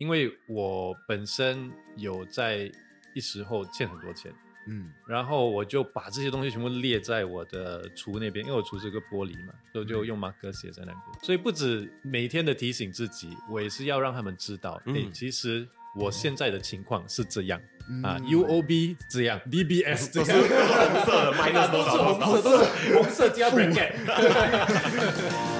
因为我本身有在一时候欠很多钱，嗯。然后我就把这些东西全部列在我的厨那边，因为我厨是个玻璃嘛，所以就用马克写在那边。所以不止每天的提醒自己，我也是要让他们知道，哎、嗯。其实我现在的情况是这样、啊嗯，UOB 这样，DBS 这样，红色的 minus 多少红色，都是红色加 bracket。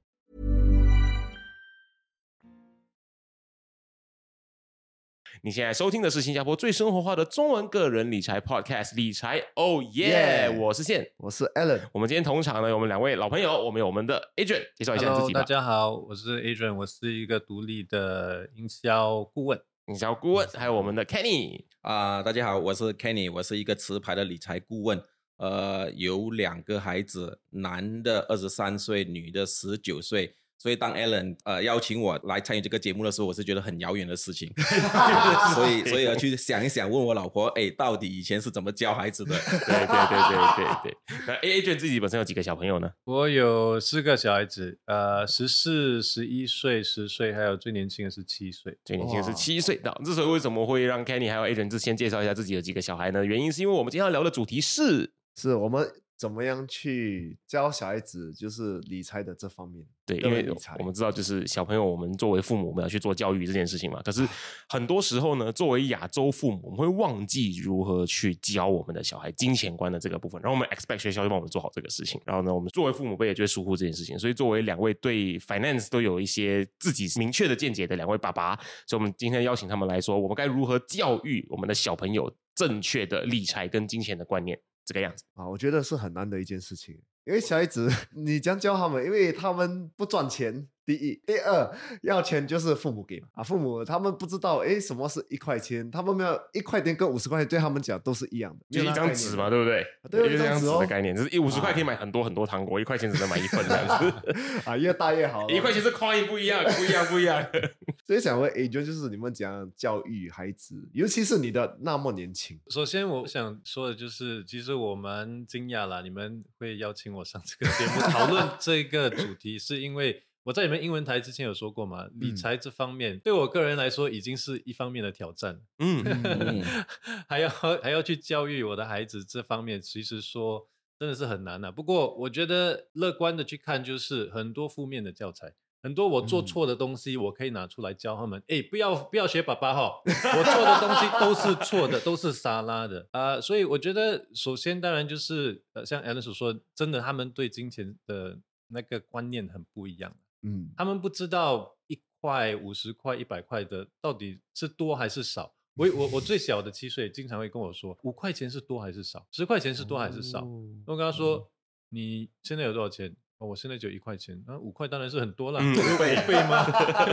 你现在收听的是新加坡最生活化的中文个人理财 Podcast《理财哦耶》，Yeah 我是宪。我是 Alan，我们今天同场呢，有我们两位老朋友，我们有我们的 Adrian，介绍一下你自己吧大。家好，我是 Adrian，我是一个独立的营销顾问。营销顾问，还有我们的 Kenny。啊、大家好，我是 Kenny，我是一个持牌的理财顾问。呃，有两个孩子，男的二十三岁，女的十九岁。所以当 Alan 呃邀请我来参与这个节目的时候，我是觉得很遥远的事情，所以所以要去想一想，问我老婆，哎，到底以前是怎么教孩子的？对对对对对对。那 Adrian 自己本身有几个小朋友呢？我有四个小孩子，呃，十四、十一岁、十岁，还有最年轻的是七岁。最年轻的是哇七岁。那之所以为什么会让 Kenny 还有 Adrian 之先介绍一下自己有几个小孩呢？原因是因为我们今天要聊的主题是，是我们怎么样去教小孩子，就是理财的这方面。对，因为我们知道，就是小朋友，我们作为父母，我们要去做教育这件事情嘛。可是很多时候呢，作为亚洲父母，我们会忘记如何去教我们的小孩金钱观的这个部分，然后我们 expect 学校就帮我们做好这个事情。然后呢，我们作为父母辈也就会疏忽这件事情。所以，作为两位对 finance 都有一些自己明确的见解的两位爸爸，所以我们今天邀请他们来说，我们该如何教育我们的小朋友正确的理财跟金钱的观念，这个样子。啊，我觉得是很难的一件事情，因为小孩子 你这样教他们，因为他们不赚钱，第一，第二要钱就是父母给嘛啊，父母他们不知道诶什么是一块钱，他们没有一块钱跟五十块钱对他们讲都是一样的，就一张纸嘛，对不对？对就一张纸一张纸哦的概念，就是一五十块可以买很多很多糖果，一块钱只能买一份这样子。啊，越大越好。一块钱是 coin 不一样，不一样，不一样。所以想问 A 就就是你们怎样教育孩子，尤其是你的那么年轻，首先，我想说的就是，其实我蛮惊讶啦，你们会邀请我上这个节目讨论这个主题，是因为我在你们英文台之前有说过嘛，理嗯财这方面对我个人来说已经是一方面的挑战，嗯，嗯 还要还要去教育我的孩子这方面，其实说真的是很难的、不过我觉得乐观的去看，就是很多负面的教材。很多我做嗯错的东西，我可以拿出来教他们。哎、不要不要学爸爸哈，我做的东西都是错的，都是沙拉的啊、所以我觉得，首先当然就是呃，像 Alan 所说，真的他们对金钱的那个观念很不一样。嗯，他们不知道一块、五十块、一百块的到底是多还是少。我我我最小的七岁经常会跟我说，五块钱是多还是少？十块钱是多还是少？哦我跟他说，你现在有多少钱？哦，我现在就一块钱，那、五块当然是很多啦，嗯五倍倍吗？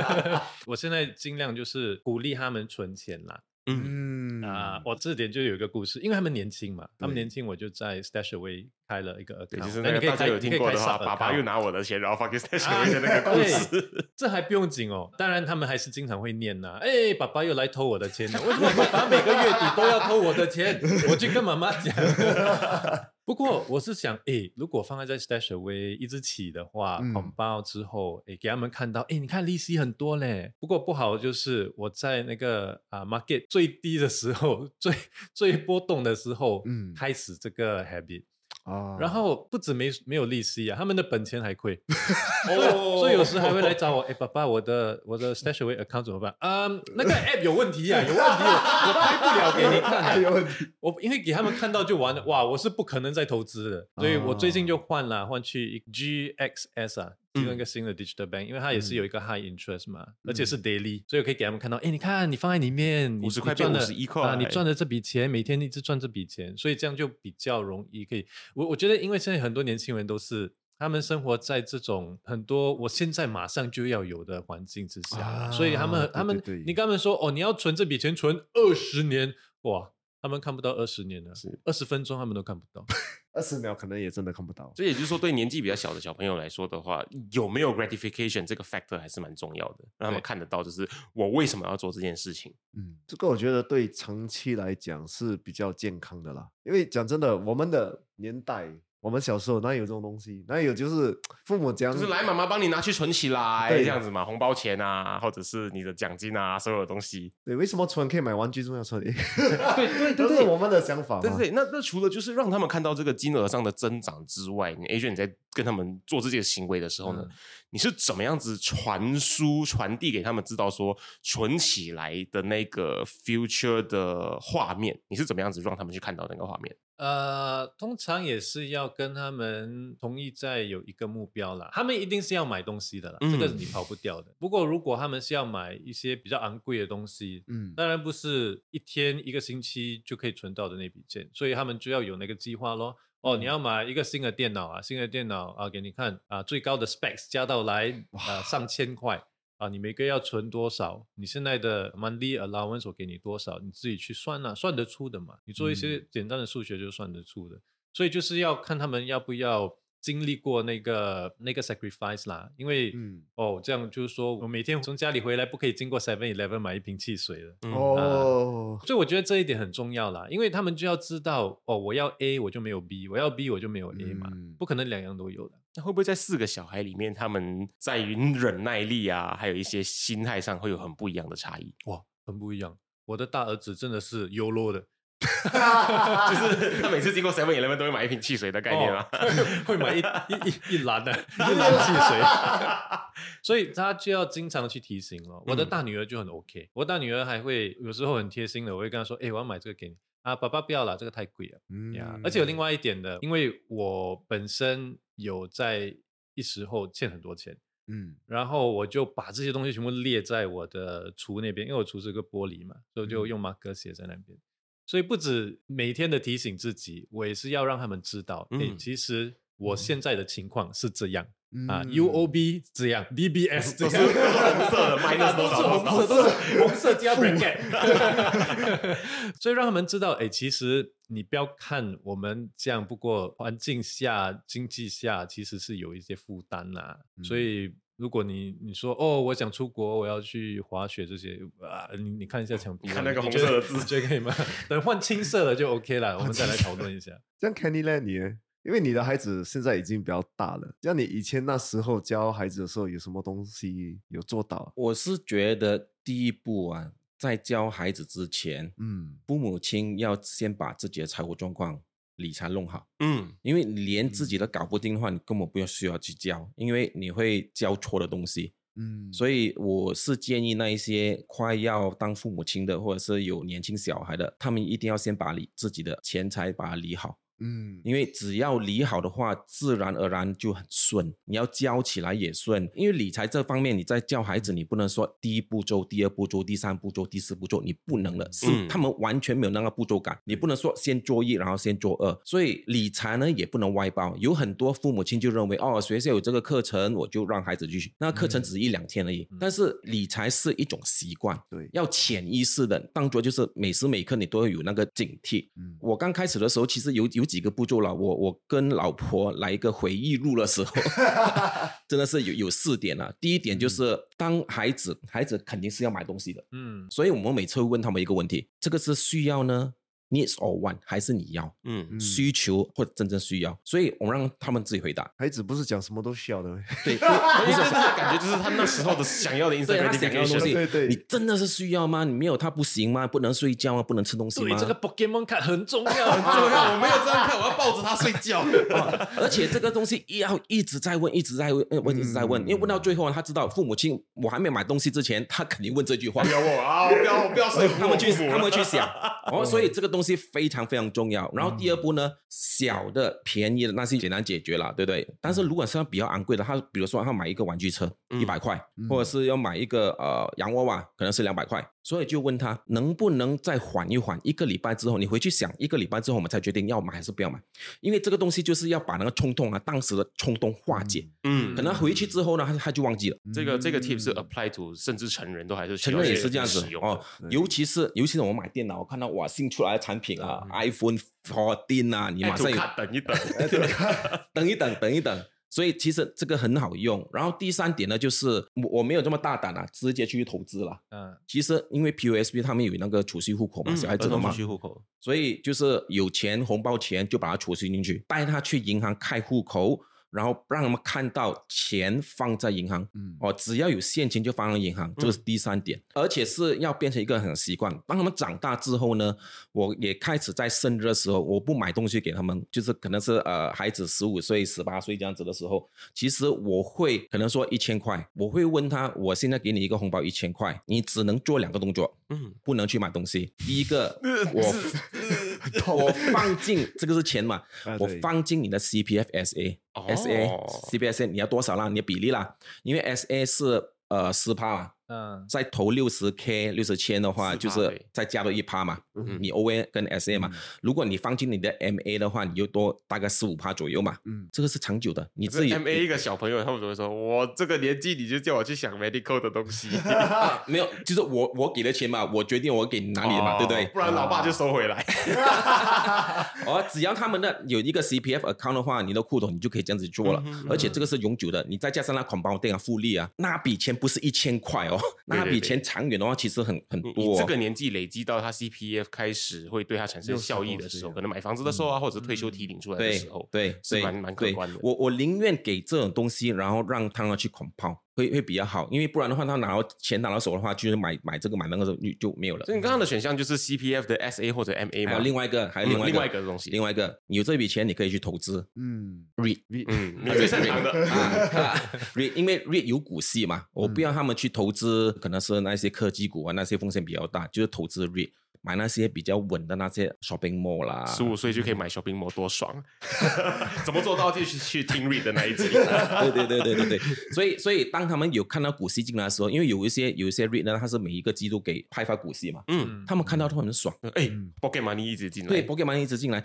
我现在尽量就是鼓励他们存钱啦。嗯，嗯啊，我这点就有一个故事，因为他们年轻嘛，他们年轻，我就在 Stashaway 开了一个就是那个大家有听过的话，爸爸又拿我的钱，然后放给 station 啊的那个故事。对这还不用紧哦。当然，他们还是经常会念呐、哎，爸爸又来偷我的钱了。为什么爸爸每个月底都要偷我的钱？我去跟妈妈讲。不过我是想，哎，如果放在在 Stash Away 一直起的话，嗯红包之后，哎，给他们看到，哎，你看利息很多嘞。不过不好就是我在那个啊 market 最低的时候，最最波动的时候，嗯开始这个 habit。啊，然后不止没没有利息啊，他们的本钱还亏，哦所以有时还会来找我，哎，爸爸，我的我的 Stashaway account 怎么办？嗯，那个 app 有问题啊，有问题，我拍不了给你看啊。有问题，我因为给他们看到就完了，哇，我是不可能再投资的，所以我最近就换了，换去 GXS 啊其中一个新的 digital bank，因为它也是嗯有一个 high interest 嘛，而且是 daily，所以可以给他们看到，哎，你看你放在里面，你50块你赚了变51啊，你赚的这笔钱，每天一直赚这笔钱，所以这样就比较容易可以。我我觉得，因为现在很多年轻人都是。他们生活在这种很多我现在马上就要有的环境之下，所以他啊们他们你跟他们说哦，你要存这笔钱存二十年，哇，他们看不到二十年了，二十分钟他们都看不到。二十秒可能也真的看不到。所以也就是说，对年纪比较小的小朋友来说的话，有没有 gratification 这个 factor 还是蛮重要的，让他们看得到，就是我为什么要做这件事情。嗯，这个我觉得对长期来讲是比较健康的啦。因为讲真的，我们的年代，我们小时候哪有这种东西？哪有就是父母讲，就是来，妈妈帮你拿去存起来，对这样子嘛，红包钱啊，或者是你的奖金啊，所有的东西。对，为什么存可以买玩具，为什么要存？对对都是我们的想法。对对对，那那除了就是让他们看到这个金额上的增长之外，你 A 你在跟他们做这些行为的时候呢，嗯你是怎么样子传输传递给他们知道说存起来的那个 future 的画面？你是怎么样子让他们去看到那个画面？呃，通常也是要跟他们同意在有一个目标啦，他们一定是要买东西的啦，这个你跑不掉的。不过如果他们是要买一些比较昂贵的东西，嗯，当然不是一天一个星期就可以存到的那笔钱，所以他们就要有那个计划咯。哦，你要买一个新的电脑啊，新的电脑啊，给你看啊，最高的 specs 加到来啊上千块啊，你每个月要存多少？你现在的 monthly allowance 我给你多少？你自己去算啊，算得出的嘛。你做一些简单的数学就算得出的，所以就是要看他们要不要经历过那个那个 sacrifice 啦，因为、嗯哦，这样就是说我每天从家里回来不可以经过 Seven Eleven 买一瓶汽水了。嗯哦，所以我觉得这一点很重要啦，因为他们就要知道哦，我要 A 我就没有 B，我要 B 我就没有 A 嘛，嗯不可能两样都有的。那会不会在四个小孩里面，他们在于忍耐力啊，还有一些心态上会有很不一样的差异？哇，很不一样。我的大儿子真的是 YOLO 的，就是他每次经过 Seven Eleven 都会买一瓶汽水的概念啊。哦 会买一一一一篮的 一篮汽水，所以他就要经常去提醒了。我的嗯大女儿就很 OK，我大女儿还会有时候很贴心的，我会跟她说：“哎，我要买这个给你啊，爸爸不要了，这个太贵了。”嗯呀，而且有另外一点的，因为我本身有在一时候欠很多钱，嗯然后我就把这些东西全部列在我的橱那边，因为我橱是个玻璃嘛，所以就嗯用马克写在那边。所以不止每天的提醒自己，我也是要让他们知道，哎、嗯其实我现在的情况是这样、啊嗯，UOB 这样，DBS 这都是样，都是红色的多少红色都是红色加 bracket，所以让他们知道，哎，其实你不要看我们这样，不过环境下、经济下其实是有一些负担啦。所嗯。以如果你你说哦，我想出国，我要去滑雪这些啊，你你看一下墙壁啊，看那个红色的字你觉得可以吗？等换青色的就 OK 了，我们再来讨论一下。这样 Kenny 呢？你呢因为你的孩子现在已经比较大了，像你以前那时候教孩子的时候，有什么东西有做到啊？我是觉得第一步啊，在教孩子之前，嗯父母亲要先把自己的财务状况、理财弄好。嗯因为你连自己都搞不定的话，你根本不用需要去教，因为你会教错的东西。嗯，所以我是建议那一些快要当父母亲的，或者是有年轻小孩的，他们一定要先把理自己的钱财把它理好。嗯因为只要理好的话，自然而然就很顺。你要教起来也顺，因为理财这方面，你在教孩子，你不能说第一步骤、第二步骤、第三步骤、第四步骤，你不能了，是嗯他们完全没有那个步骤感。你不能说先做一，然后先做二。所以理财呢，也不能外包。有很多父母亲就认为，哦，学校有这个课程，我就让孩子去。那个课程只是一两天而已，但是理财是一种习惯，对，要潜意识的当做就是每时每刻你都要有那个警惕。嗯我刚开始的时候，其实有有几个步骤了。我我跟老婆来一个回忆录的时候，真的是有有四点了。第一点就是，当孩子孩子肯定是要买东西的，嗯，所以我们每次会问他们一个问题：这个是需要呢，needs or want，还是你要？嗯嗯需求或者真正需要？所以我们让他们自己回答。孩子不是讲什么都需要的，对，不 不是感觉，就是他那时候的想要的 instant 对他想要的东。西，对对你真的是需要吗？你没有他不行吗？不能睡觉吗？不能吃东西吗？对，这个 Pokemon 卡很重要，很重要，我没有这样看，我要抱着他睡觉。哦而且这个东西要一直在问，一直在问，呃问一直在问，因为问到最后，他知道父母亲我还没买东西之前，他肯定问这句话不。要我啊！不要不要睡他们去他们去想，哦，所以这个东西非常非常重要。然后第二步呢，小的便宜的那是简单解决了，对不对？但是如果是要比较昂贵的，他比如说他买一个玩具车一百块，或者是要买一个呃洋娃娃，可能是两百块，所以就问他能不能再缓一缓，一个礼拜之后你回去想，一个礼拜之后我们才决定要买还是不要买，因为这个东西就是要把那个冲动啊，当时的冲动化解。嗯可能回去之后呢，他他就忘记了。这个这个 tip 是 apply to 甚至成人都还是需成人也是这样子哦，尤其是尤其是我买电脑，我看到哇新出来的产品啊，iPhone 14啊，你马上 等一等，等一等，等一等。所以其实这个很好用。然后第三点呢，就是我我没有这么大胆啊，直接去投资了。嗯，其实因为 POSB 他们有那个储蓄户口嘛，小孩子的嘛储，蓄户口，所以就是有钱红包钱就把它储蓄进去，带他去银行开户口，然后让他们看到钱放在银行。嗯哦，只要有现金就放在银行，这个是第三点，而且是要变成一个很习惯。当他们长大之后呢，我也开始在生日的时候，我不买东西给他们，就是可能是呃孩子十五岁、十八岁这样子的时候，其实我会可能说一千块，我会问他，我现在给你一个红包一千块，你只能做两个动作，嗯，不能去买东西。第一个，我我放进这个是钱嘛啊，我放进你的 CPF SA 哦 SA CPF SA 你要多少啦？你的比例啦，因为 SA 是呃四趴嘛，嗯，再投六十 K 六十千的话，就是再加多一趴嘛。嗯你 OA 跟 SA 嘛，如果你放进你的 MA 的话，你就多大概十五趴左右嘛。嗯这个是长久的，你自己 M A 一个小朋友，他们怎么说？我这个年纪你就叫我去想 medical 的东西，啊 没有，就是我我给的钱嘛，我决定我给你哪里的嘛，对不对哦？不然老爸就收回来。哦，只要他们的有一个 CPF account 的话，你的户头你就可以这样子做了，嗯而且这个是永久的，你再加上那 compounding 啊、复利啊，那笔钱不是一千块哦，那对对笔钱长远的话其实很很多、哦。这个年纪累积到他 C P F 开始会对他产生效益的时候，可能买房子的时候啊，或者是退休提领出来的时候，对对是蛮蛮可观的。我我宁愿给这种东西，然后让他们去 compound，会会比较好，因为不然的话，他拿到钱拿到手的话，就是买买这个买那个就就没有了所。以你刚刚的选项就是 C P F 的 S A 或者 M A 嘛？还有另外一个，还有嗯另外一个、另外一个东西另外一个，你有这笔钱，你可以去投资嗯 REIT。嗯，你最擅长的啊啊，REIT 因为 REIT 有股息嘛，我不要他们去投资，可能是那些科技股啊，那些风险比较大，就是投资 REIT，买那些比较稳的那些 shopping mall 啦。十五岁就可以买 shopping mall，多爽！怎么做到？就是去听 read 的那一集。对对对对对对，所以所以当他们有看到股息进来的时候，因为有一些有一些 read 呢，它是每一个季度给派发股息嘛，嗯，他们看到都很爽。哎，pocket money 一直进来，对 p o k e m o n 一直进来，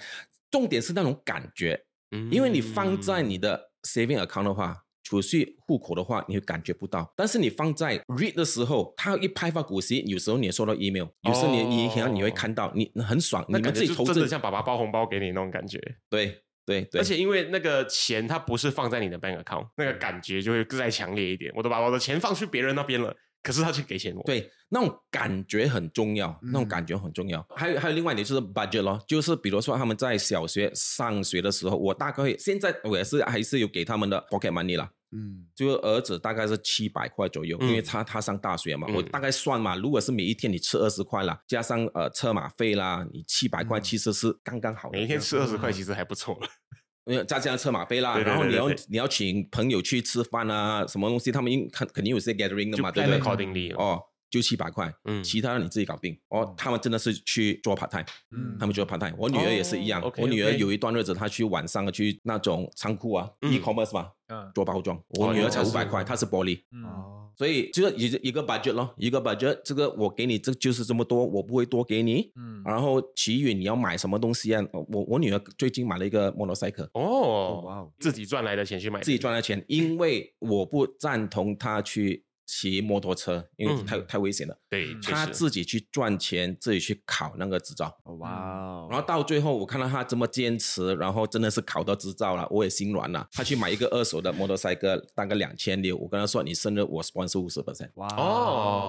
重点是那种感觉，嗯因为你放在你的 saving account 的话。储蓄户口的话，你会感觉不到，但是你放在 read 的时候，它一派发股息，有时候你也收到 email，有时候你你可能你会看到，你很爽，你们那感觉自己投资真的，像爸爸包红包给你那种感觉。对对对，而且因为那个钱它不是放在你的 bank account，那个感觉就会再强烈一点。我都把我的钱放去别人那边了，可是他却给钱我。，对，那种感觉很重要，那种感觉很重要。还有还有另外一点就是 budget 咯，就是比如说他们在小学上学的时候，我大概会现在我也是还是有给他们的 pocket money 啦。嗯就儿子大概是七百块左右，嗯因为他他上大学嘛，嗯我大概算嘛，如果是每一天你吃二十块啦，加上呃车马费啦，你七百块其实是刚刚好的。每一天吃二十块其实还不错了。因为再加上车马费啦，对对然后你要你要请朋友去吃饭啊，什么东西，他们应肯肯定有些 gathering 的嘛，对不对？哦。哦，就七百块，嗯其他的你自己搞定。哦，他们真的是去做 part time，嗯他们做 part time。我女儿也是一样，我女儿有一段日子，她去晚上去那种仓库啊、嗯 e commerce 嘛，嗯做包装。我女儿才五百块，她是玻璃。嗯，哦，所以就是一个一个 budget 咯，一个 budget，这个我给你这就是这么多，我不会多给你。嗯然后其余你要买什么东西啊？我我女儿最近买了一个 motorcycle，哦，哇哦自己赚来的钱去买，自己赚来的钱，因为我不赞同她去骑摩托车，因为嗯太、太危险了。对，他自己去赚钱，自己去考那个执照。哦哇哦，然后到最后，我看到他这么坚持，然后真的是考到执照了，我也心软了。他去买一个二手的摩托赛车，大概两千六。我跟他说，你生日我 sponsor 五十 percent。哇哦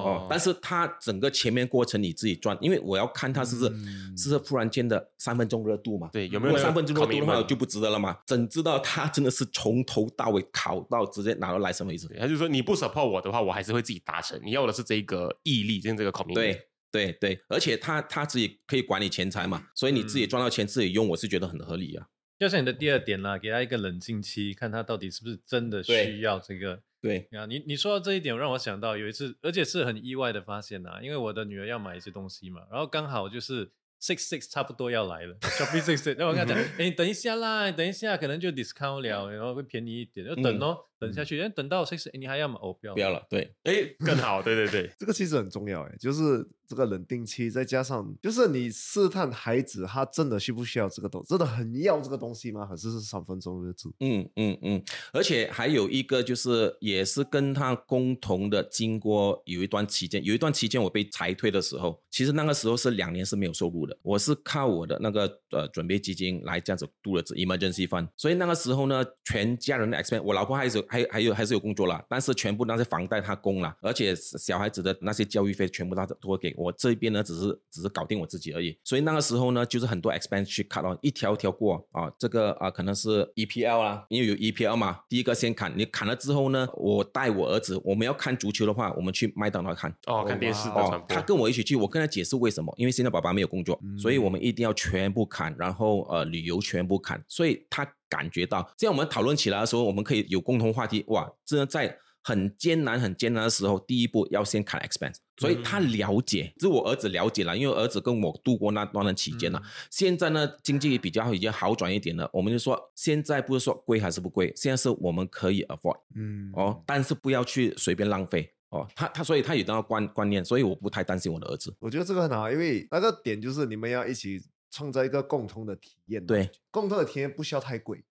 哦，但是他整个前面过程你自己赚，因为我要看他是不是、嗯是不是忽然间的三分钟热度嘛？对有没有三分钟热度的话就不值得了嘛？怎知道他真的是从头到尾考到直接拿到 license 为止。他就说你不 support 我的话，我还是会自己达成。你要的是这个毅力，跟这个 commitment。对对对，而且他他自己可以管理钱财嘛，所以你自己赚到钱自己用，我是觉得很合理啊。就像你的第二点啦，给他一个冷静期，看他到底是不是真的需要这个。对，啊，你你说到这一点，让我想到有一次，而且是很意外的发现呐、因为我的女儿要买一些东西嘛，然后刚好就是 six six 差不多要来了，Shopping six six，然后我跟他讲，哎，你等一下啦，等一下可能就 discount 了，然后会便宜一点，就等哦，等下去，哎，等到 six，你还要吗？哦，不要，不要了，对，哎，更 好，对对对，这个其实很重要，哎，就是这个冷定期，再加上就是你试探孩子他真的需不需要这个东，真的很要这个东西吗？还是是三分钟热度？嗯嗯嗯，而且还有一个就是，也是跟他共同的经过有一段期间，有一段期间我被裁退的时候，其实那个时候是两年是没有收入的，我是靠我的那个呃准备基金来这样子度日子 emergency fund，所以那个时候呢，全家人的 expense，我老婆还是还还有还是有工作了，但是全部那些房贷他供了，而且小孩子的那些教育费全部他都会给我这边呢，只是只是搞定我自己而已，所以那个时候呢，就是很多 expense 去 cut 哦，一条条过啊，这个啊可能是 EPL 啦，因为有 EPL 嘛，第一个先砍，你砍了之后呢，我带我儿子，我们要看足球的话，我们去麦当劳看哦，看电视哦，他跟我一起去，我跟他解释为什么，因为现在爸爸没有工作，所以我们一定要全部砍，然后呃旅游全部砍，所以他感觉到，这样我们讨论起来的时候，我们可以有共同话题，哇，真的在。很艰难、很艰难的时候，第一步要先砍 expense，所以他了解，是我儿子了解了，因为儿子跟我度过那段的期间了。现在呢，经济比较已经好转一点了，我们就说，现在不是说贵还是不贵，现在是我们可以 afford，嗯，哦，但是不要去随便浪费，哦，他他所以他有那个观观念，所以我不太担心我的儿子。我觉得这个很好，因为那个点就是你们要一起创造一个共同的体验，对，共同的体验不需要太贵。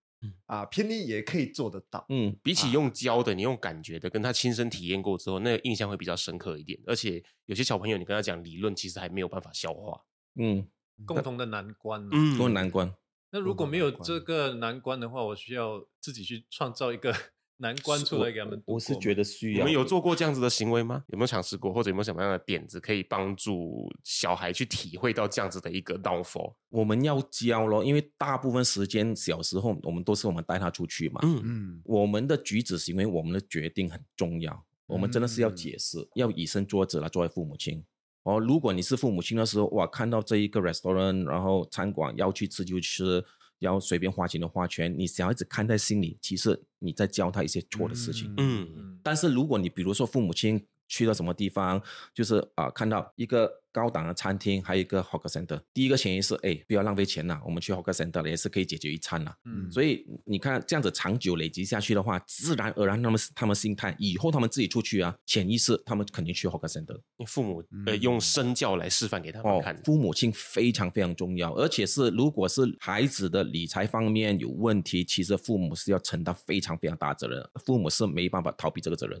啊，便宜也可以做得到。嗯，比起用教的，你用感觉的，跟他亲身体验过之后，那个印象会比较深刻一点。而且有些小朋友，你跟他讲理论，其实还没有办法消化。嗯，共同的难关，嗯，共同难关。那如果没有这个难关的话，我需要自己去创造一个。难关出来给他们，我是觉得需要。你们有做过这样子的行为吗？有没有尝试过，或者有没有什么样的点子可以帮助小孩去体会到这样子的一个 downfall？我们要教咯，因为大部分时间小时候我们都是我们带他出去嘛。嗯嗯，我们的举止行为，我们的决定很重要。我们真的是要解释，要以身作则来作为父母亲。哦，如果你是父母亲的时候，哇，看到这一个 restaurant，然后餐馆要去吃就吃。要随便花钱的花钱，你小孩子看在心里，其实你在教他一些错的事情。嗯，但是如果你比如说父母亲去到什么地方，就是啊，看到一个。高档的餐厅，还有一个 hawker center。第一个前提是，哎，不要浪费钱呐，我们去 hawker center 了也是可以解决一餐呐。嗯，所以你看这样子长久累积下去的话，自然而然他们他们心态，以后他们自己出去啊，潜意识他们肯定去 hawker center。父母呃用身教来示范给他们看，父母亲非常非常重要，而且是如果是孩子的理财方面有问题，其实父母是要承担非常非常大责任，父母是没办法逃避这个责任。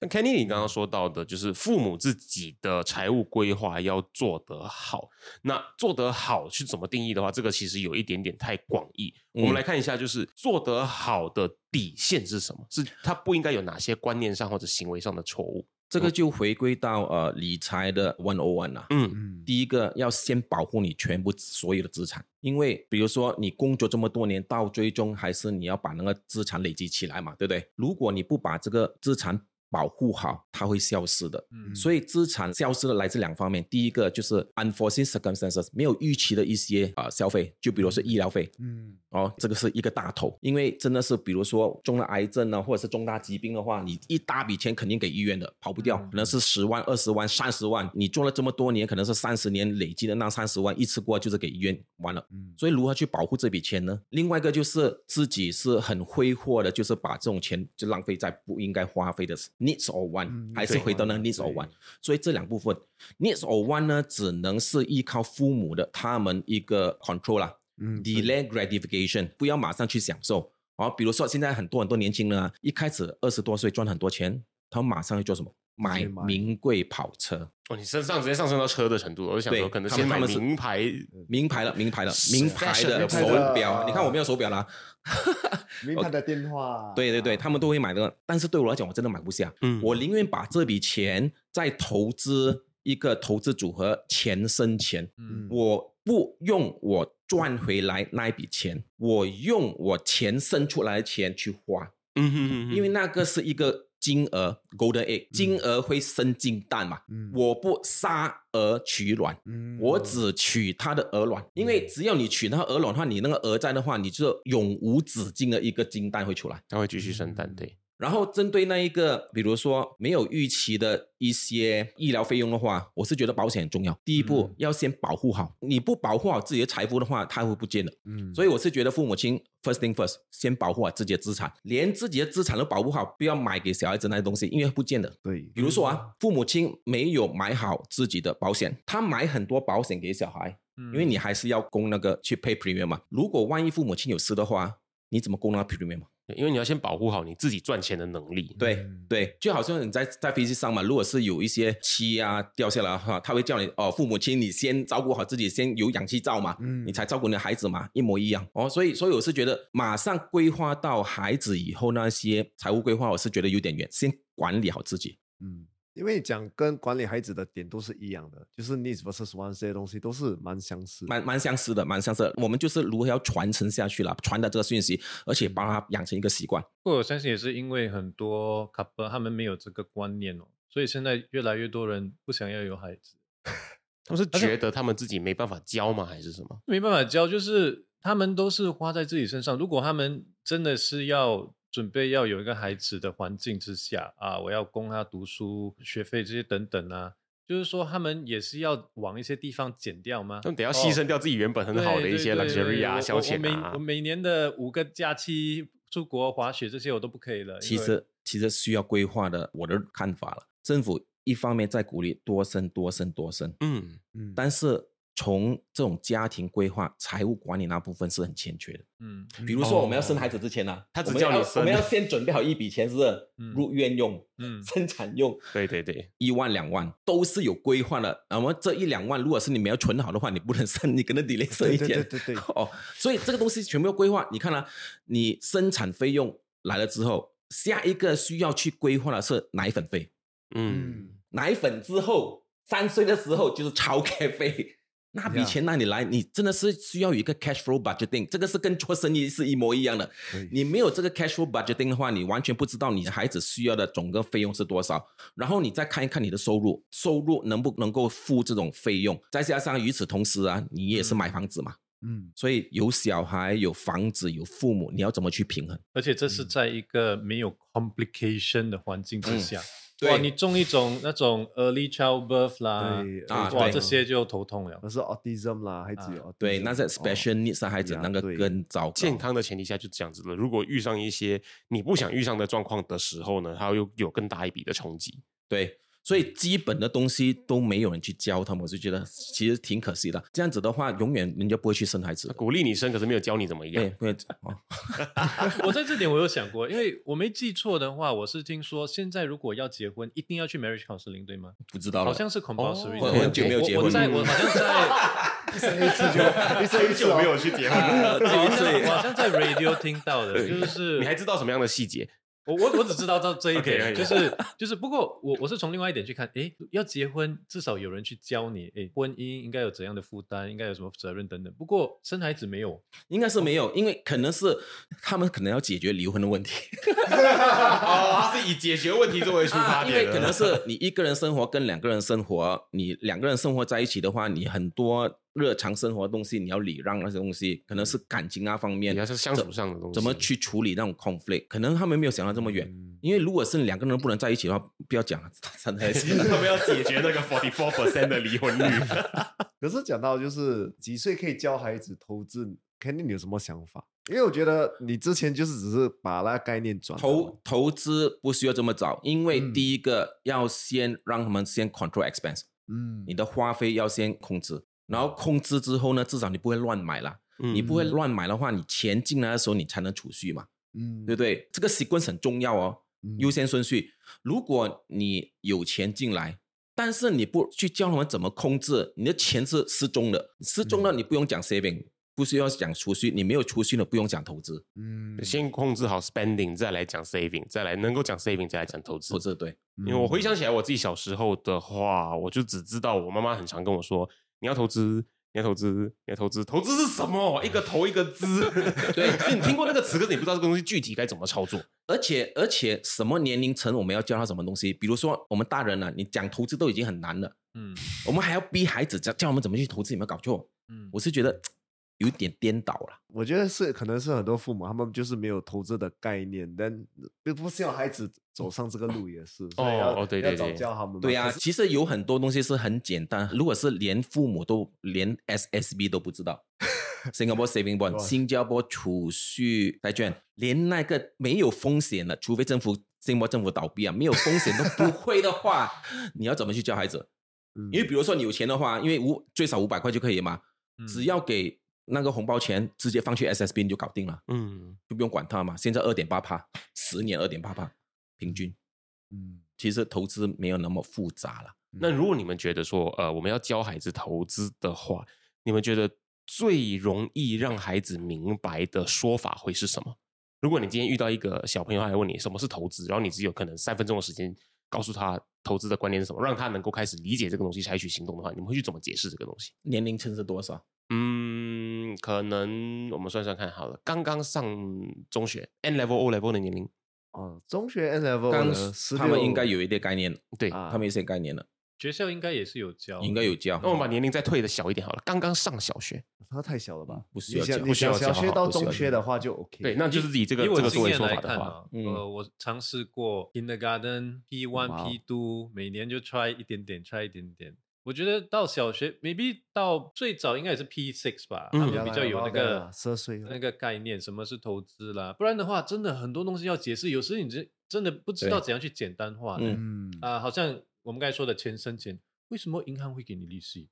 那 Kenny，你刚刚说到的，就是父母自己的财务规划要做得好。那做得好是怎么定义的话，这个其实有一点点太广义。我们来看一下，就是做得好的底线是什么？是他不应该有哪些观念上或者行为上的错误？这个就回归到呃理财的 one o one 了。嗯，第一个要先保护你全部所有的资产，因为比如说你工作这么多年，到最终还是你要把那个资产累积起来嘛，对不对？如果你不把这个资产保护好，它会消失的。嗯。所以资产消失的来自两方面，第一个就是 unforeseen circumstances，没有预期的一些啊、呃消费，就比如说医疗费，嗯。哦，这个是一个大头，因为真的是比如说中了癌症啊，或者是重大疾病的话，你一大笔钱肯定给医院的，跑不掉，可能是十万、二十万、三十万，你做了这么多年，可能是三十年累积的那三十万，一次过就是给医院完了。嗯。所以如何去保护这笔钱呢？另外一个就是自己是很挥霍的，就是把这种钱就浪费在不应该花费的 needs or want，、嗯还是回到那个 needs or want。所以这两部分 needs or want 呢，只能是依靠父母的他们一个 control 啦。嗯 delay gratification，不要马上去享受。好，比如说现在很多很多年轻人啊，一开始二十多岁赚很多钱，他们马上要做什么？买买名贵跑车，哦，你身上直接上升到车的程度了，我就想说，可能先买名牌，名牌了，名牌了，名牌的的手表。啊你看我没有手表啦，名牌的电话，对对对，他们都会买的。但是对我来讲，我真的买不下。嗯我宁愿把这笔钱再投资一个投资组合，钱生钱。嗯我不用我赚回来那一笔钱，我用我钱生出来的钱去花。嗯哼哼哼因为那个是一个金额 golden egg，金额会生金蛋嘛。嗯我不杀鹅取卵，嗯我只取它的鹅卵，因为只要你取它鹅卵的话，你那个鹅在的话，你就永无止境的一个金蛋会出来。它会继续生蛋，对，然后针对那一个，比如说没有预期的一些医疗费用的话，我是觉得保险很重要。第一步、嗯要先保护好，你不保护好自己的财富的话，它会不见的。嗯所以我是觉得父母亲 first thing first，先保护好自己的资产，连自己的资产都保护好，不要买给小孩子那些东西，因为不见的。对，比如说啊，父母亲没有买好自己的保险，他买很多保险给小孩，嗯因为你还是要供那个去 pay premium 嘛。如果万一父母亲有事的话，你怎么供那个 premium 嘛？对因为你要先保护好你自己赚钱的能力。对嗯对，就好像你在在飞机上嘛，如果是有一些漆啊掉下来哈，他会叫你哦，父母亲你先照顾好自己，先有氧气罩嘛，嗯你才照顾你的孩子嘛，一模一样哦。所以所以我是觉得马上规划到孩子以后那些财务规划，我是觉得有点远，先管理好自己。嗯，因为讲跟管理孩子的点都是一样的，就是 needs versus wants 这些东西都是蛮相似的。蛮蛮相似的，蛮相似的。我们就是如何要传承下去了，传达这个讯息，而且把它养成一个习惯。不过我相信也是因为很多 couple 他们没有这个观念哦，所以现在越来越多人不想要有孩子，他们是觉得他们自己没办法教吗？还是什么？没办法教，就是他们都是花在自己身上。如果他们真的是要准备要有一个孩子的环境之下啊，我要供他读书、学费这些等等啊，就是说他们也是要往一些地方减掉吗？他们得要牺牲掉自己原本很好的一些 luxury 啊、我消遣啊我每。每年的五个假期出国滑雪这些我都不可以了。其实其实需要规划的，我的看法了。政府一方面在鼓励多生多生多生，嗯，嗯，但是从这种家庭规划、财务管理那部分是很欠缺的。嗯比如说我们要生孩子之前呢、哦他只我们要叫你生我们要先准备好一笔钱，是不是嗯入院用、嗯生产用，对对对，一万两万都是有规划的。那么这一两万，如果是你没有存好的话，你不能生，你可能 delay 生一对点。对对对对哦，所以这个东西全部要规划。你看啊，你生产费用来了之后，下一个需要去规划的是奶粉费。嗯，奶粉之后，三岁的时候就是超 care 费。那笔钱哪里来？你真的是需要有一个 cash flow budgeting，这个是跟做生意是一模一样的。你没有这个 cash flow budgeting 的话，你完全不知道你的孩子需要的总个费用是多少。然后你再看一看你的收入，收入能不能够付这种费用？再加上与此同时啊，你也是买房子嘛，嗯所以有小孩、有房子、有父母，你要怎么去平衡？而且这是在一个没有 complication 的环境之嗯下。对哇，你中一种那种 early childbirth 啦，对啊哇，对这些就头痛了那。是 autism 啦，孩子有 autism，对，那在哦 special needs 的孩子呀那个对更糟糕。健康的前提下就这样子了。如果遇上一些你不想遇上的状况的时候呢，它又有更大一笔的冲击。对，所以基本的东西都没有人去教他们，我就觉得其实挺可惜的。这样子的话，永远人家不会去生孩子。鼓励你生，可是没有教你怎么样 对，。不会哦，我在这点我有想过，因为我没记错的话，我是听说现在如果要结婚，一定要去 marriage counseling，对吗？不知道了。好像是 compulsory 的。我很久没有结婚我我在我好像在一生一次就一生一次没有，去结婚，好像在 radio 听到的，就是你还知道什么样的细节？我我我只知道到这一 点就是就是，不过我我是从另外一点去看，诶，要结婚至少有人去教你，诶，婚姻应该有怎样的负担，应该有什么责任等等。不过生孩子没有，应该是没有，因为可能是他们可能要解决离婚的问题。哦，他是以解决问题作为出发啊，因点的，为可能是你一个人生活跟两个人生活，你两个人生活在一起的话，你很多日常生活的东西你要礼让那些东西，可能是感情啊方面，是相处上的东西。怎么去处理那种 conflict，可能他们没有想到这么远。嗯。因为如果是两个人不能在一起的话，不要讲了，真的是他们要解决那个 forty four percent 的离婚率。可是讲到就是几岁可以教孩子投资，肯定你有什么想法？因为我觉得你之前就是只是把那个概念转投投资不需要这么早，因为嗯。第一个要先让他们先 control expense，嗯。你的花费要先控制，然后控制之后呢，至少你不会乱买啦。嗯你不会乱买的话，你钱进来的时候你才能储蓄嘛，嗯对不对？这个 sequence 很重要哦，嗯优先顺序。如果你有钱进来，但是你不去教他们怎么控制，你的钱是失踪的，失踪嗯了你不用讲 saving，不需要讲储蓄，你没有储蓄了不用讲投资，嗯先控制好 spending，再来讲 saving，再来能够讲 saving，再来讲投资投。资对。嗯因为我回想起来，我自己小时候的话，我就只知道我妈妈很常跟我说：“你要投资，你要投资，你要投资。投资是什么？一个投一个资。对就你听过那个词，可是你不知道这个东西具体该怎么操作。而且而且什么年龄层我们要教他什么东西？比如说我们大人啊，你讲投资都已经很难了，嗯我们还要逼孩子教教我们怎么去投资，有没有搞错？嗯，我是觉得有点颠倒了。我觉得是可能是很多父母他们就是没有投资的概念，但不不希望孩子走上这个路也是，哦对要早对对教他们。对呀、可是其实有很多东西是很简单，如果是连父母都连 SSB 都不知道，Singapore Saving Bond 新加坡储蓄债券，连那个没有风险的，除非政府新加坡政府倒闭啊，没有风险都不会的话，你要怎么去教孩子？嗯因为比如说你有钱的话，因为五最少五百块就可以嘛，嗯只要给那个红包钱，直接放去 SSB 你就搞定了，嗯，就不用管它嘛。现在二点八帕，十年二点八帕，平均，嗯其实投资没有那么复杂了。那如果你们觉得说，呃，我们要教孩子投资的话，你们觉得最容易让孩子明白的说法会是什么？如果你今天遇到一个小朋友，他来问你什么是投资，然后你只有可能三分钟的时间告诉他投资的观念是什么，让他能够开始理解这个东西，采取行动的话，你们会去怎么解释这个东西？年龄层是多少？嗯，可能我们算算看好了，刚刚上中学 N level O level 的年龄，哦，中学 N level 刚的16他们应该有一点概念，对，啊他们有一些概念了，学校应该也是有教，应该有教。那我们把年龄再退的小一点好了，刚刚上小学，他太小了吧？不需要教不需要小学到中学的话就 OK。对，那就是以这个以我这个作为经验来说法的话，看啊，嗯呃，我尝试过 kindergarten、P 哇 one、哦 P two，每年就 try 一点点，try 一点点。我觉得到小学，maybe 到最早应该也是 P six 吧，嗯他们比较有那个十岁那个概念，什么是投资啦。不然的话，真的很多东西要解释，有时你真真的不知道怎样去简单化嗯啊、好像我们刚才说的钱生钱，为什么银行会给你利息？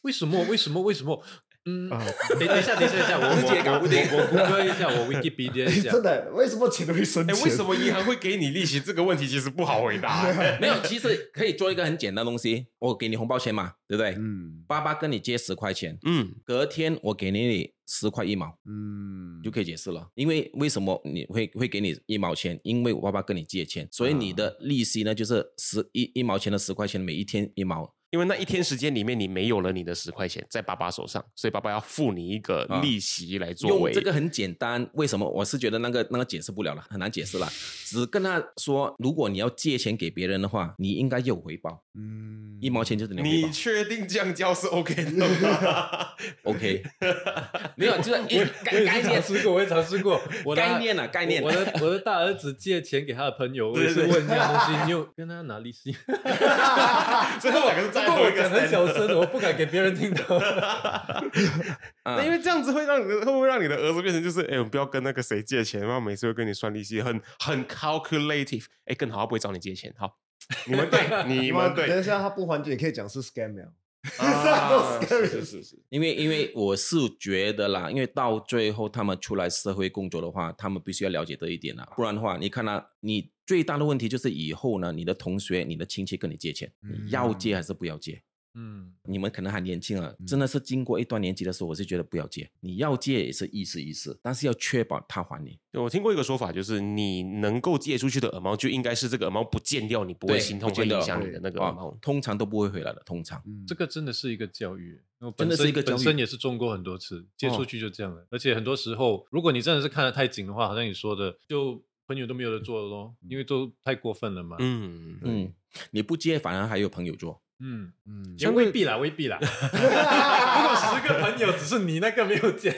为什么？为什么？为什么？嗯，啊等等一下，等一下，等一下，我 自己也搞不定我我我谷歌一下，我 Wikipedia 一下。真的，为什么钱会生哎，钱？为什么银行会给你利息？这个问题其实不好回答。没有，其实可以做一个很简单的东西，我给你红包钱嘛，对不对？嗯爸爸跟你借十块钱，嗯，隔天我给你十块一毛，嗯，就可以解释了。因为为什么你会会给你一毛钱？因为我爸爸跟你借钱，所以你的利息呢就是十一一毛钱的十块钱，每一天一毛。因为那一天时间里面你没有了你的十块钱在爸爸手上，所以爸爸要付你一个啊利息来作为用这个很简单，为什么？我是觉得那个那个解释不了了，很难解释了。只跟他说，如果你要借钱给别人的话，你应该有回报，嗯一毛钱就是你的回你。确定这样教是 OK 的吗？OK，没有，就是概概念是尝试过，我也尝试过。我的概念啊概念我的我的大儿子借钱给他的朋友，我也是问这样东西，你有跟他拿利息？所以他们两个是同一个讲很小声，我不敢给别人听到。啊 那因为这样子会让你的会不会让你的儿子变成就是，哎，我不要跟那个谁借钱，然后每次会跟你算利息，很很 calculative。哎，更好，他不会找你借钱。好，你们对，你 你们对，等一下他不还钱你可以讲是 scam 了。啊 是是是是，因为因为我是觉得啦，因为到最后他们出来社会工作的话，他们必须要了解这一点啦，不然的话，你看啊，你最大的问题就是以后呢，你的同学、你的亲戚跟你借钱，你要借还是不要借？嗯，你们可能还年轻啊，真的是经过一段年纪的时候，我是觉得不要借。你要借也是意思意思，但是要确保他还你。对我听过一个说法，就是你能够借出去的 amount 就应该是这个 amount 不见掉，你不会心痛，不会影响你的那个。通常都不会回来的，通常。嗯这个真的是一个教育，我真的是一个教育本身也是中过很多次，借出哦去就这样了。而且很多时候，如果你真的是看得太紧的话，好像你说的，就朋友都没有得做了咯，因为都太过分了嘛。嗯，嗯，你不借反而还有朋友做。嗯，嗯。也未必啦，未必啦。如果十个朋友只是你那个没有借，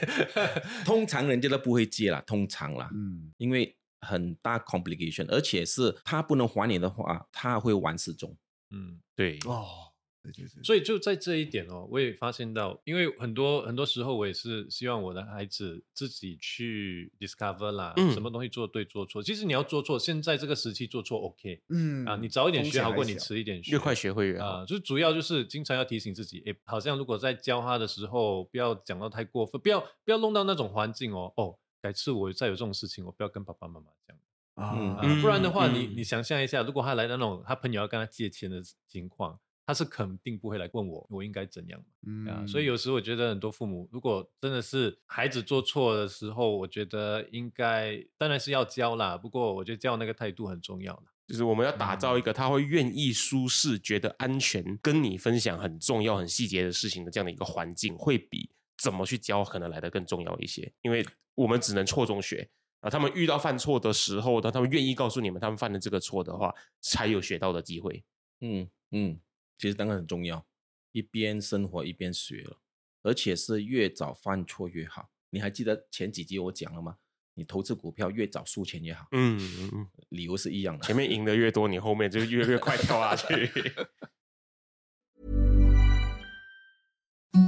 通常人家都不会借啦，通常啦，嗯。因为很大 complication，而且是他不能还你的话，他会玩失踪。嗯，对，哦，对对对，所以就在这一点哦，我也发现到，因为很多很多时候我也是希望我的孩子自己去 discover 啦，嗯什么东西做对做错。其实你要做错，现在这个时期做错 OK 嗯啊，你早一点风学好过你迟一点学，越快学会越好。啊，就是主要就是经常要提醒自己，哎，好像如果在教他的时候，不要讲到太过分，不要不要弄到那种环境哦。哦，改次我再有这种事情，我不要跟爸爸妈妈讲啊啊，不然的话，嗯你你想象一下，如果他来到那种他朋友要跟他借钱的情况，他是肯定不会来问我，我应该怎样嘛啊。所以嗯有时候我觉得很多父母，如果真的是孩子做错的时候，我觉得应该当然是要教啦，不过我觉得教那个态度很重要啦。就是我们要打造一个他会愿意舒适、觉得安全，跟你分享很重要、很细节的事情的这样的一个环境，会比怎么去教可能来的更重要一些。因为我们只能错中学啊，他们遇到犯错的时候，当他们愿意告诉你们他们犯了这个错的话，才有学到的机会。嗯嗯，其实当然很重要，一边生活一边学了，而且是越早犯错越好。你还记得前几集我讲了吗？你投资股票越早输钱越好，嗯，嗯嗯理由是一样的。前面赢的越多，你后面就越越快跳下去。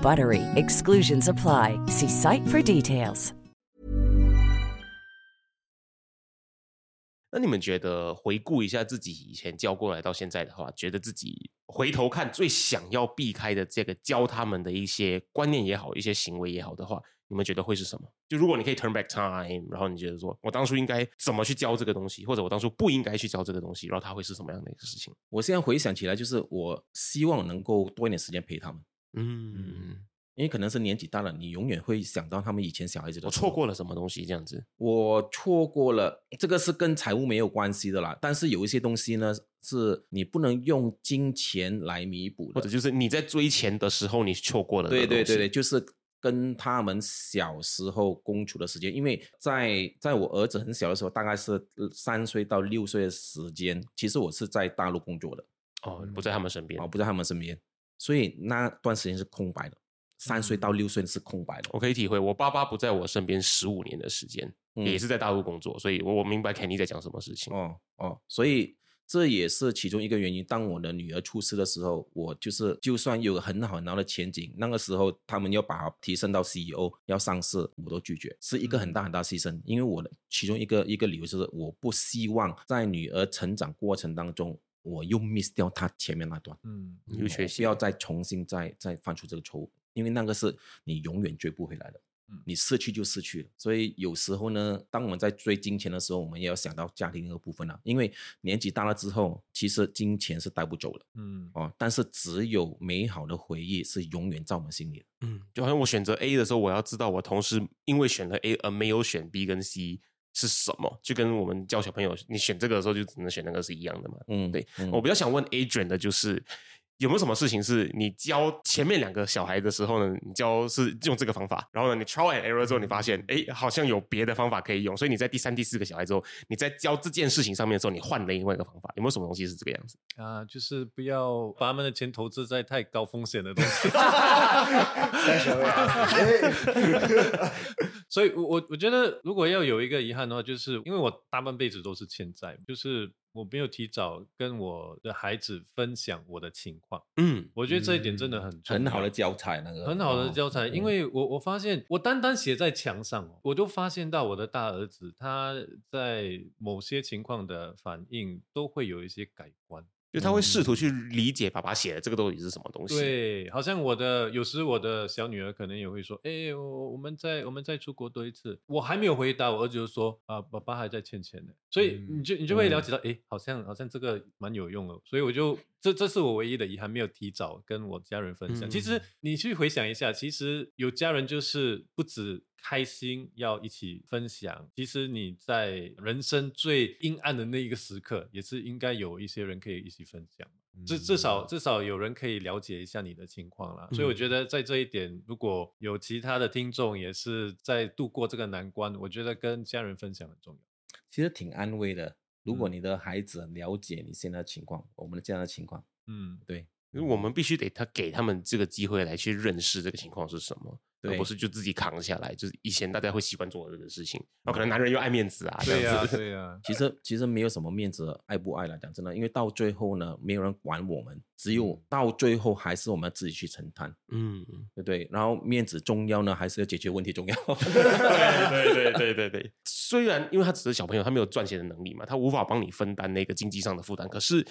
BUTTERY. Exclusions apply. See site for details. 那你们觉得回顾一下自己以前教过来到现在的话，觉得自己回头看最想要避开的这个教他们的一些观念也好，一些行为也好的话，你们觉得会是什么？就如果你可以 turn back time，然后你觉得说我当初应该怎么去教这个东西，或者我当初不应该去教这个东西，然后它会是什么样的一个事情？我现在回想起来，就是我希望能够多一点时间陪他们，嗯，因为可能是年纪大了，你永远会想到他们以前小孩子的。我错，过了什么东西这样子？我错过了，这个是跟财务没有关系的啦。但是有一些东西呢，是你不能用金钱来弥补的，或者就是你在追钱的时候你错过了对对对对，就是跟他们小时候共处的时间，因为在在我儿子很小的时候，大概是呃三岁到六岁的时间，其实我是在大陆工作的，哦，不在他们身边哦，。不在他们身边，所以那段时间是空白的。三岁到六岁是空白的，我可以体会，我爸爸不在我身边十五年的时间，嗯也是在大陆工作，所以我我明白 Kenny 在讲什么事情。哦哦，所以这也是其中一个原因。当我的女儿出世的时候，我就是就算有很好很好的前景，那个时候他们要把她提升到 CEO 要上市，我都拒绝，是一个很大很大牺牲。因为我的其中一个一个理由就是我不希望在女儿成长过程当中，我又 miss 掉他前面那段，嗯，有缺需要再重新再再犯出这个错误，因为那个是你永远追不回来的。嗯你失去就失去了，所以有时候呢，当我们在追金钱的时候，我们也要想到家庭那个部分了、因为年纪大了之后，其实金钱是带不走的嗯哦，但是只有美好的回忆是永远在我们心里的。嗯，就好像我选择 A 的时候，我要知道我同时因为选了 A 而没有选 B 跟 C 是什么，就跟我们教小朋友，你选这个的时候就只能选那个是一样的嘛。嗯，对嗯我比较想问 Adrian 的就是。有没有什么事情是你教前面两个小孩的时候呢？你教是用这个方法，然后呢，你 trial and error 之后，你发现哎，好像有别的方法可以用，所以你在第三、第四个小孩之后，你在教这件事情上面的时候，你换了另外一个方法，有没有什么东西是这个样子？啊，就是不要把他们的钱投资在太高风险的东西。三小位啊，哎所以我，我我觉得，如果要有一个遗憾的话，就是因为我大半辈子都是欠债，就是我没有提早跟我的孩子分享我的情况，嗯，我觉得这一点真的很重要很好的教材，那个很好的哦教材，因为我我发现，我单单写在墙上哦，我就发现到我的大儿子他在某些情况的反应都会有一些改观。就他会试图去理解爸爸写的这个到底是什么东西。，对，好像我的有时我的小女儿可能也会说，哎，我我们在我们再出国多一次，我还没有回答，我儿子就说啊，爸爸还在欠钱呢，所以你就你就会了解到，哎，好像好像这个蛮有用的，所以我就这这是我唯一的遗憾，没有提早跟我家人分享。其实嗯你去回想一下，其实有家人就是不止开心要一起分享，其实你在人生最阴暗的那一个时刻，也是应该有一些人可以一起分享。至至少至少有人可以了解一下你的情况啦，所以我觉得在这一点，如果有其他的听众也是在度过这个难关，我觉得跟家人分享很重要。其实挺安慰的。如果嗯。你的孩子了解你现在的情况，我们的这样的情况，嗯，对，因为我们必须得他给他们这个机会来去认识这个情况是什么，而对不是就自己扛下来。就是以前大家会习惯做的这个事情，然后可能男人又爱面子啊，这对呀、样子。对呀、其实其实没有什么面子，爱不爱了，讲真的，因为到最后呢，没有人管我们，只有到最后还是我们自己去承担，嗯，对不对？然后面子重要呢，还是要解决问题重要？对 对对对对对。虽然因为他只是小朋友，他没有赚钱的能力嘛，他无法帮你分担那个经济上的负担。可是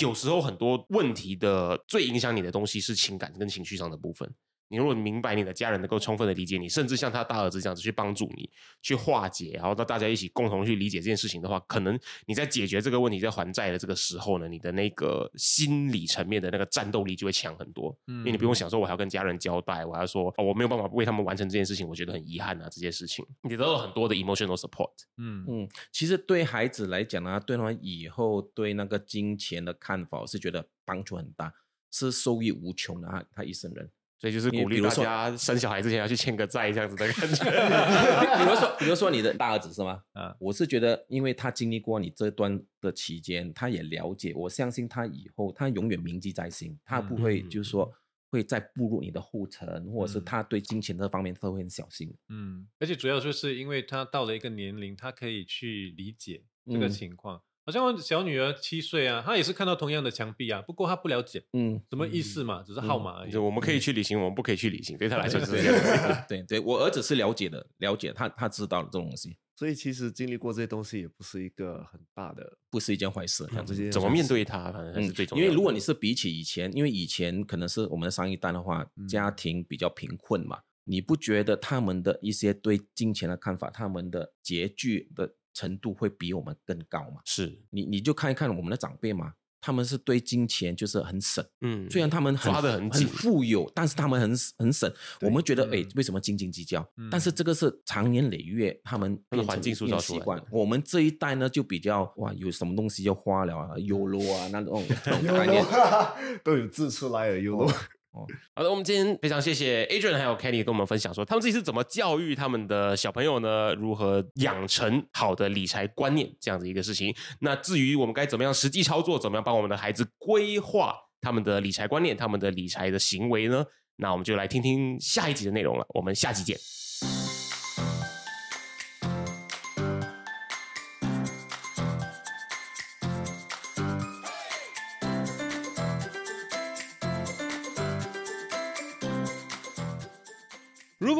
有时候很多问题的最影响你的东西是情感跟情绪上的部分。你如果明白你的家人能够充分的理解你，甚至像他大儿子这样子去帮助你去化解，然后让大家一起共同去理解这件事情的话，可能你在解决这个问题、在还债的这个时候呢，你的那个心理层面的那个战斗力就会强很多。嗯因为你不用想说我还要跟家人交代，我还要说、哦、我没有办法为他们完成这件事情，我觉得很遗憾啊，这件事情你得到了很多的 emotional support。嗯嗯，其实对孩子来讲呢，对他们以后对那个金钱的看法，我是觉得帮助很大，是受益无穷的。啊他一生人，所以就是鼓励大家生小孩之前要去欠个债，这样子的感觉。比如说，比如说你的大儿子是吗？啊我是觉得，因为他经历过你这段的期间，他也了解，我相信他以后他永远铭记在心，他不会嗯就是说会再步入你的后尘，或者是嗯他对金钱这方面他会很小心。嗯，而且主要就是因为他到了一个年龄，他可以去理解这个嗯情况。好像我小女儿七岁啊，她也是看到同样的墙壁啊，不过她不了解嗯，什么意思嘛，只是号码而已。就我们可以去旅行，我们不可以去旅行，对他来说是对这样。对 对，我儿子是了解的，了解他他知道了这种东西，所以其实经历过这些东西也不是一个很大的，不是一件坏事。这样子这件怎么面对他，反正才是最重要。嗯因为如果你是比起以前，因为以前可能是我们的上一代的话，嗯家庭比较贫困嘛，你不觉得他们的一些对金钱的看法，他们的拮据的程度会比我们更高嘛？是你你就看一看我们的长辈嘛，他们是对金钱就是很省，嗯，虽然他们很抓的很很富有，但是他们很很省。我们觉得哎嗯，为什么斤斤计较？嗯但是这个是长年累月他们的变成环境塑造习惯。我们这一代呢，就比较哇，有什么东西就花了啊，YOLO 啊那种 这种概念。都有字出来了，有好的，我们今天非常谢谢 Adrian 还有 Kenny 跟我们分享说，他们自己是怎么教育他们的小朋友呢？如何养成好的理财观念这样子一个事情。那至于我们该怎么样实际操作，怎么样帮我们的孩子规划他们的理财观念、他们的理财的行为呢？那我们就来听听下一集的内容了。我们下集见。